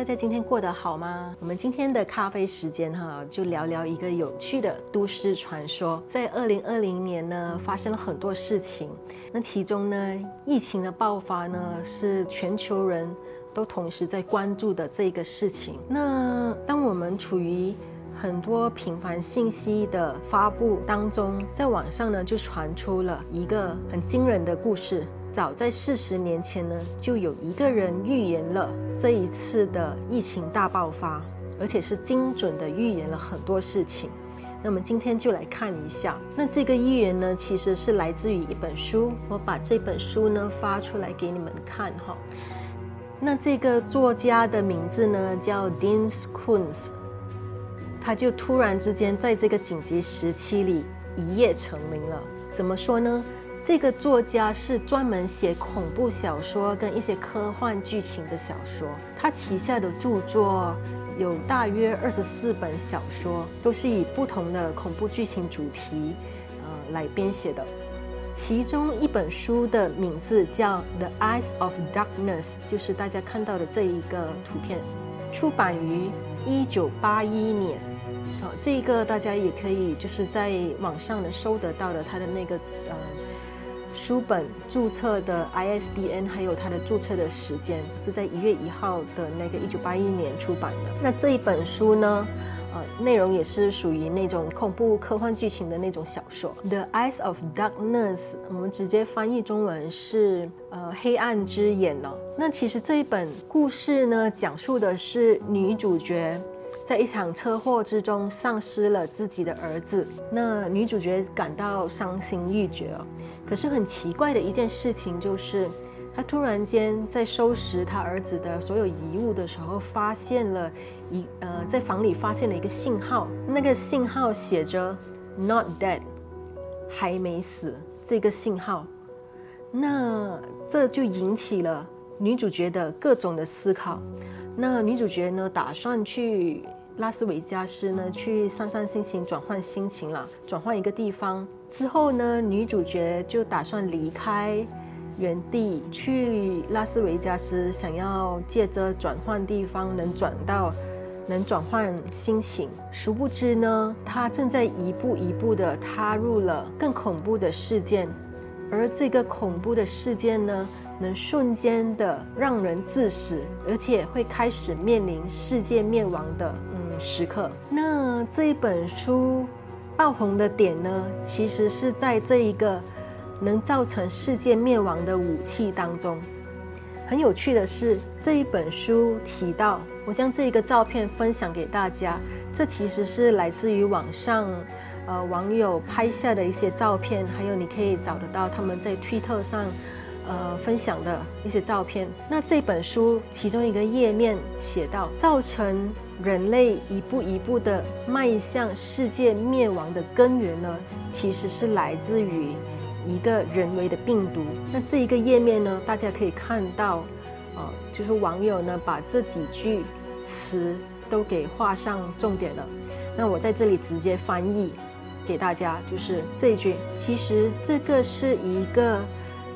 大家今天过得好吗？我们今天的咖啡时间哈，就聊聊一个有趣的都市传说。在二零二零年呢，发生了很多事情。那其中呢，疫情的爆发呢，是全球人都同时在关注的这个事情。那当我们处于很多频繁信息的发布当中，在网上呢就传出了一个很惊人的故事。早在四十年前呢，就有一个人预言了这一次的疫情大爆发，而且是精准的预言了很多事情。那么今天就来看一下，那这个预言呢，其实是来自于一本书。我把这本书呢发出来给你们看哈。那这个作家的名字呢叫 Dean Koontz。他就突然之间在这个紧急时期里一夜成名了。怎么说呢？这个作家是专门写恐怖小说跟一些科幻剧情的小说。他旗下的著作有大约二十四本小说，都是以不同的恐怖剧情主题，呃，来编写的。其中一本书的名字叫《The Eyes of Darkness》，就是大家看到的这一个图片，出版于一九八一年。好，这个大家也可以就是在网上能搜得到的，它的那个呃书本注册的 ISBN，还有它的注册的时间是在一月一号的那个一九八一年出版的。那这一本书呢，呃，内容也是属于那种恐怖科幻剧情的那种小说，《The Eyes of Darkness》，我们直接翻译中文是呃黑暗之眼哦。那其实这一本故事呢，讲述的是女主角。在一场车祸之中丧失了自己的儿子，那女主角感到伤心欲绝哦。可是很奇怪的一件事情就是，她突然间在收拾她儿子的所有遗物的时候，发现了一呃，在房里发现了一个信号，那个信号写着 “Not dead”，还没死这个信号。那这就引起了女主角的各种的思考。那女主角呢，打算去。拉斯维加斯呢，去散散心情，转换心情了，转换一个地方之后呢，女主角就打算离开原地去拉斯维加斯，想要借着转换地方能转到能转换心情。殊不知呢，她正在一步一步的踏入了更恐怖的事件，而这个恐怖的事件呢，能瞬间的让人致死，而且会开始面临世界灭亡的。嗯时刻，那这一本书爆红的点呢，其实是在这一个能造成世界灭亡的武器当中。很有趣的是，这一本书提到，我将这个照片分享给大家，这其实是来自于网上呃网友拍下的一些照片，还有你可以找得到他们在推特上呃分享的一些照片。那这本书其中一个页面写到，造成。人类一步一步的迈向世界灭亡的根源呢，其实是来自于一个人为的病毒。那这一个页面呢，大家可以看到，呃，就是网友呢把这几句词都给画上重点了。那我在这里直接翻译给大家，就是这一句，其实这个是一个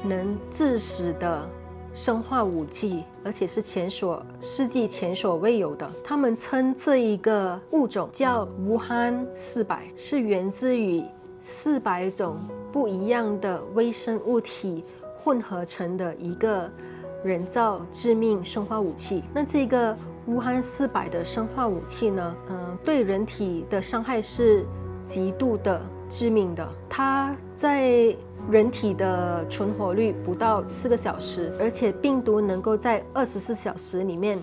能致死的。生化武器，而且是前所世纪前所未有的。他们称这一个物种叫武汉四百，是源自于四百种不一样的微生物体混合成的一个人造致命生化武器。那这个武汉四百的生化武器呢？嗯，对人体的伤害是极度的致命的。它在人体的存活率不到四个小时，而且病毒能够在二十四小时里面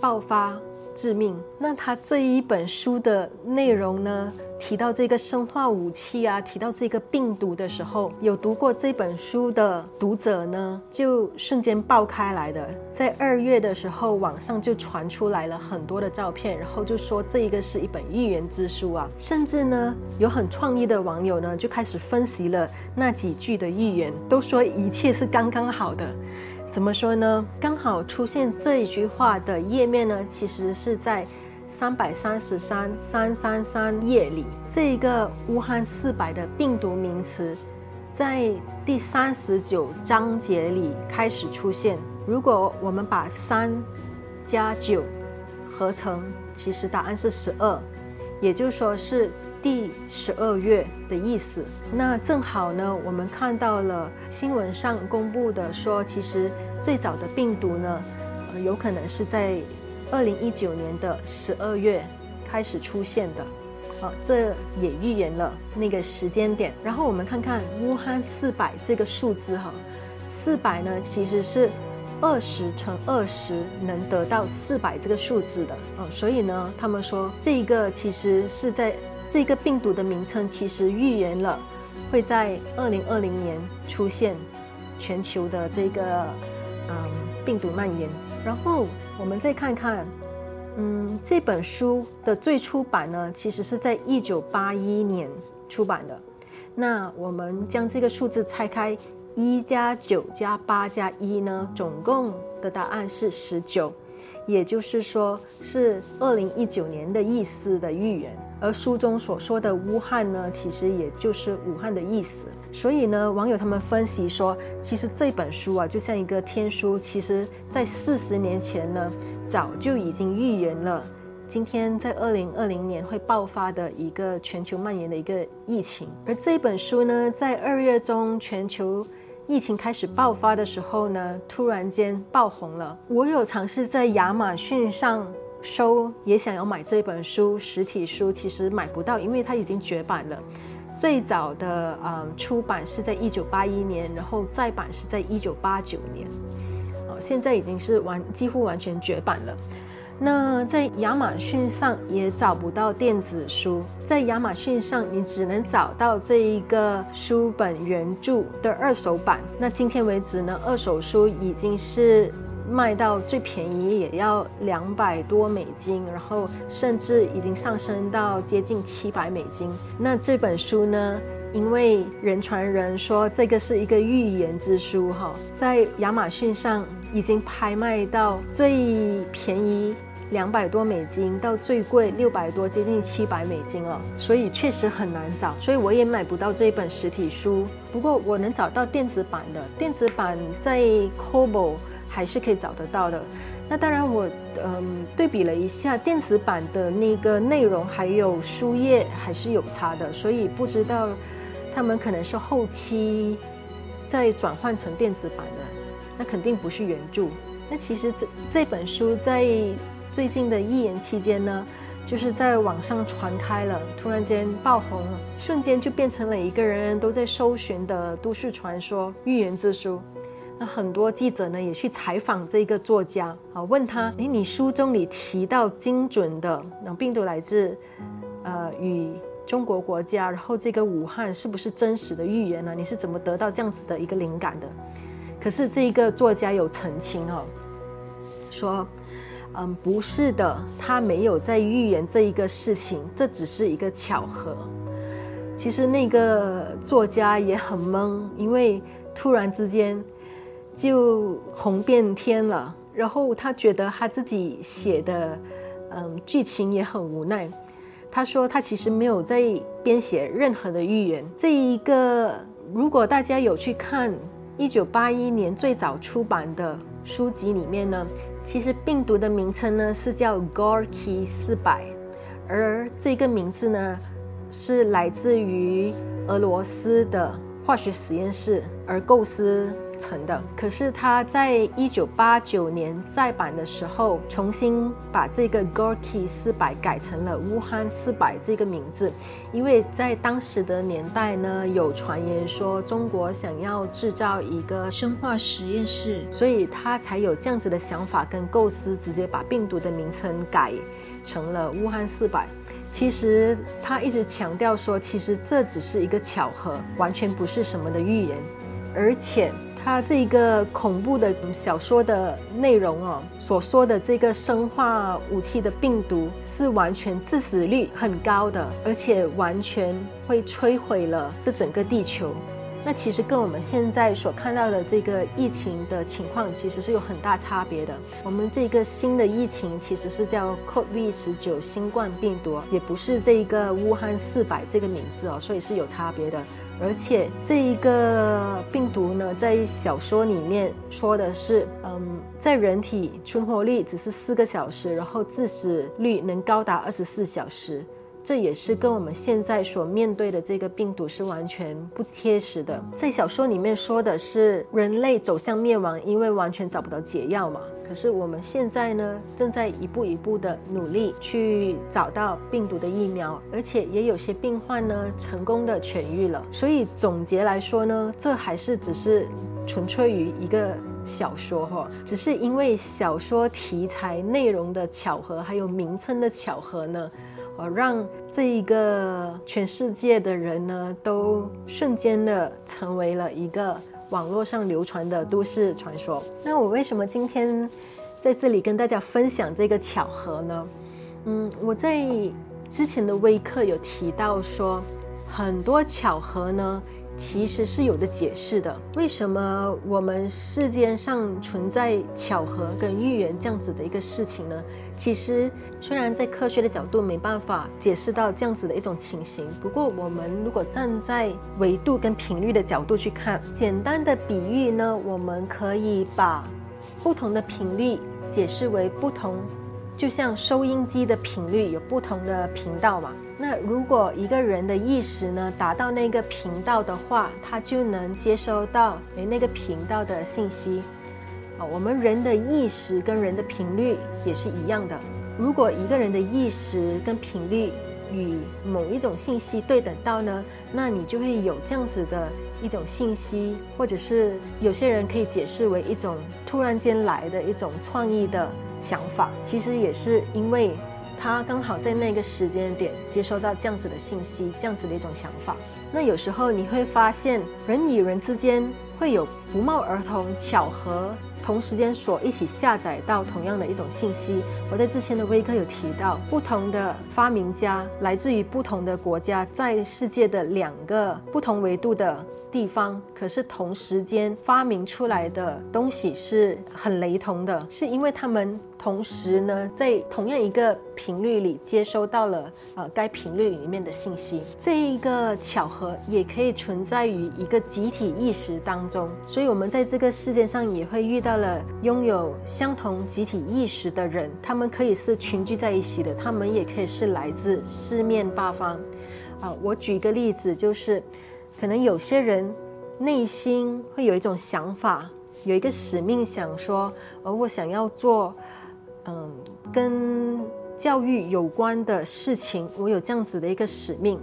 爆发。致命。那他这一本书的内容呢？提到这个生化武器啊，提到这个病毒的时候，有读过这本书的读者呢，就瞬间爆开来的。在二月的时候，网上就传出来了很多的照片，然后就说这一个是一本预言之书啊。甚至呢，有很创意的网友呢，就开始分析了那几句的预言，都说一切是刚刚好的。怎么说呢？刚好出现这一句话的页面呢，其实是在三百三十三三三三页里，这一个武汉四百的病毒名词，在第三十九章节里开始出现。如果我们把三加九合成，其实答案是十二，也就是说是第十二月的意思。那正好呢，我们看到了新闻上公布的说，其实最早的病毒呢，呃，有可能是在二零一九年的十二月开始出现的。好，这也预言了那个时间点。然后我们看看武汉四百这个数字哈，四百呢其实是二十乘二十能得到四百这个数字的哦，所以呢，他们说这个其实是在这个病毒的名称其实预言了会在二零二零年出现全球的这个嗯病毒蔓延。然后我们再看看。嗯，这本书的最初版呢，其实是在一九八一年出版的。那我们将这个数字拆开，一加九加八加一呢，总共的答案是十九。也就是说，是二零一九年的意思的预言，而书中所说的乌汉呢，其实也就是武汉的意思。所以呢，网友他们分析说，其实这本书啊，就像一个天书，其实在四十年前呢，早就已经预言了，今天在二零二零年会爆发的一个全球蔓延的一个疫情。而这本书呢，在二月中全球。疫情开始爆发的时候呢，突然间爆红了。我有尝试在亚马逊上收，也想要买这本书实体书，其实买不到，因为它已经绝版了。最早的呃出版是在一九八一年，然后再版是在一九八九年，哦，现在已经是完几乎完全绝版了。那在亚马逊上也找不到电子书，在亚马逊上你只能找到这一个书本原著的二手版。那今天为止呢，二手书已经是卖到最便宜也要两百多美金，然后甚至已经上升到接近七百美金。那这本书呢，因为人传人说这个是一个预言之书哈，在亚马逊上已经拍卖到最便宜。两百多美金到最贵六百多，接近七百美金了，所以确实很难找，所以我也买不到这一本实体书。不过我能找到电子版的，电子版在 Kobo 还是可以找得到的。那当然，我嗯对比了一下电子版的那个内容，还有书页还是有差的，所以不知道他们可能是后期再转换成电子版的，那肯定不是原著。那其实这这本书在。最近的预言期间呢，就是在网上传开了，突然间爆红了，瞬间就变成了一个人人都在搜寻的都市传说预言之书。那很多记者呢也去采访这个作家啊，问他：诶，你书中里提到精准的那病毒来自呃与中国国家，然后这个武汉是不是真实的预言呢？你是怎么得到这样子的一个灵感的？可是这一个作家有澄清哦，说。嗯，不是的，他没有在预言这一个事情，这只是一个巧合。其实那个作家也很懵，因为突然之间就红遍天了，然后他觉得他自己写的嗯剧情也很无奈。他说他其实没有在编写任何的预言。这一个，如果大家有去看一九八一年最早出版的书籍里面呢？其实病毒的名称呢是叫 Gorky 四百，而这个名字呢是来自于俄罗斯的化学实验室而构思。成的，可是他在一九八九年再版的时候，重新把这个 Gorky 四百改成了乌汉四百这个名字，因为在当时的年代呢，有传言说中国想要制造一个生化实验室，所以他才有这样子的想法跟构思，直接把病毒的名称改成了乌汉四百。其实他一直强调说，其实这只是一个巧合，完全不是什么的预言，而且。他这个恐怖的小说的内容哦，所说的这个生化武器的病毒是完全致死率很高的，而且完全会摧毁了这整个地球。那其实跟我们现在所看到的这个疫情的情况，其实是有很大差别的。我们这个新的疫情其实是叫 COVID 十九新冠病毒，也不是这一个武汉四百这个名字哦，所以是有差别的。而且这一个病毒呢，在小说里面说的是，嗯，在人体存活率只是四个小时，然后致死率能高达二十四小时。这也是跟我们现在所面对的这个病毒是完全不贴实的。在小说里面说的是人类走向灭亡，因为完全找不到解药嘛。可是我们现在呢，正在一步一步的努力去找到病毒的疫苗，而且也有些病患呢成功的痊愈了。所以总结来说呢，这还是只是纯粹于一个小说哈，只是因为小说题材内容的巧合，还有名称的巧合呢。呃，让这一个全世界的人呢，都瞬间的成为了一个网络上流传的都市传说。那我为什么今天在这里跟大家分享这个巧合呢？嗯，我在之前的微课有提到说，很多巧合呢。其实是有的解释的。为什么我们世间上存在巧合跟预言这样子的一个事情呢？其实虽然在科学的角度没办法解释到这样子的一种情形，不过我们如果站在维度跟频率的角度去看，简单的比喻呢，我们可以把不同的频率解释为不同。就像收音机的频率有不同的频道嘛，那如果一个人的意识呢达到那个频道的话，他就能接收到诶那个频道的信息。啊，我们人的意识跟人的频率也是一样的。如果一个人的意识跟频率与某一种信息对等到呢，那你就会有这样子的一种信息，或者是有些人可以解释为一种突然间来的一种创意的。想法其实也是因为他刚好在那个时间点接收到这样子的信息，这样子的一种想法。那有时候你会发现，人与人之间会有不冒而同巧合。同时间所一起下载到同样的一种信息。我在之前的微课有提到，不同的发明家来自于不同的国家，在世界的两个不同维度的地方，可是同时间发明出来的东西是很雷同的，是因为他们同时呢在同样一个频率里接收到了呃该频率里面的信息。这一个巧合也可以存在于一个集体意识当中，所以我们在这个世界上也会遇到。到了拥有相同集体意识的人，他们可以是群聚在一起的，他们也可以是来自四面八方。啊，我举一个例子，就是可能有些人内心会有一种想法，有一个使命，想说，而我想要做，嗯，跟教育有关的事情，我有这样子的一个使命。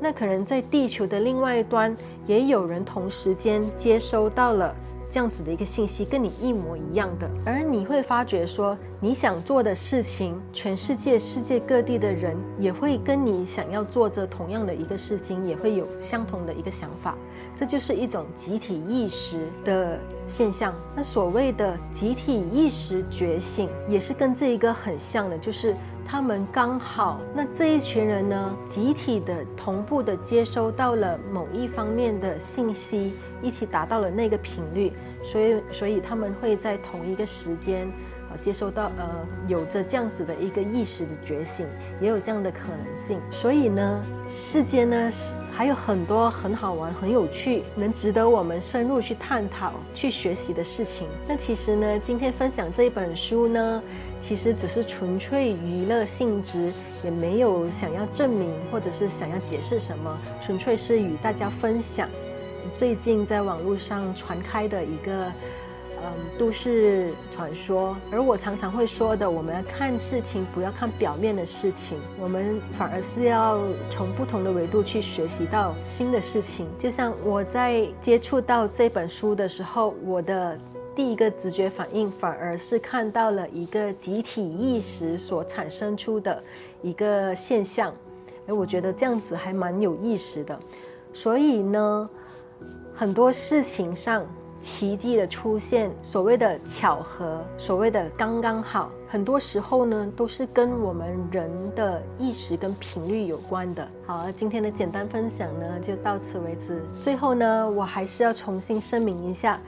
那可能在地球的另外一端，也有人同时间接收到了。这样子的一个信息跟你一模一样的，而你会发觉说，你想做的事情，全世界世界各地的人也会跟你想要做着同样的一个事情，也会有相同的一个想法，这就是一种集体意识的现象。那所谓的集体意识觉醒，也是跟这一个很像的，就是他们刚好那这一群人呢，集体的同步的接收到了某一方面的信息。一起达到了那个频率，所以所以他们会在同一个时间啊接收到呃有着这样子的一个意识的觉醒，也有这样的可能性。所以呢，世间呢还有很多很好玩、很有趣，能值得我们深入去探讨、去学习的事情。那其实呢，今天分享这一本书呢，其实只是纯粹娱乐性质，也没有想要证明或者是想要解释什么，纯粹是与大家分享。最近在网络上传开的一个，嗯，都市传说。而我常常会说的，我们要看事情，不要看表面的事情，我们反而是要从不同的维度去学习到新的事情。就像我在接触到这本书的时候，我的第一个直觉反应，反而是看到了一个集体意识所产生出的一个现象。哎，我觉得这样子还蛮有意思的。所以呢。很多事情上，奇迹的出现，所谓的巧合，所谓的刚刚好，很多时候呢都是跟我们人的意识跟频率有关的。好，今天的简单分享呢就到此为止。最后呢，我还是要重新声明一下，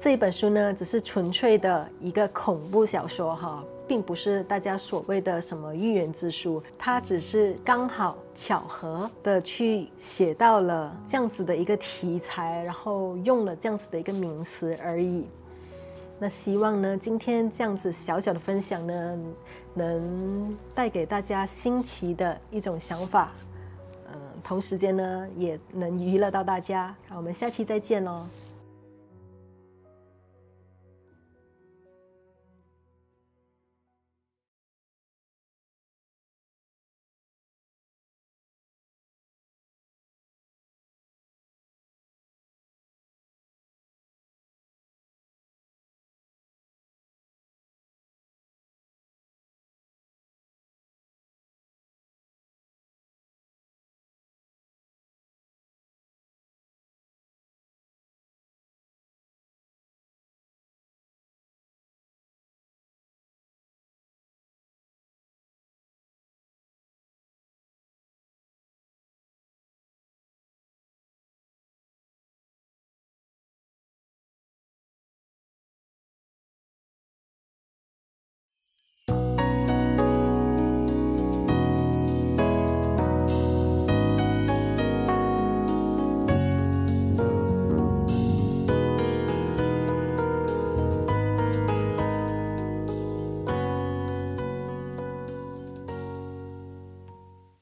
这本书呢只是纯粹的一个恐怖小说哈。并不是大家所谓的什么预言之书，它只是刚好巧合的去写到了这样子的一个题材，然后用了这样子的一个名词而已。那希望呢，今天这样子小小的分享呢，能带给大家新奇的一种想法，嗯，同时间呢，也能娱乐到大家。我们下期再见喽。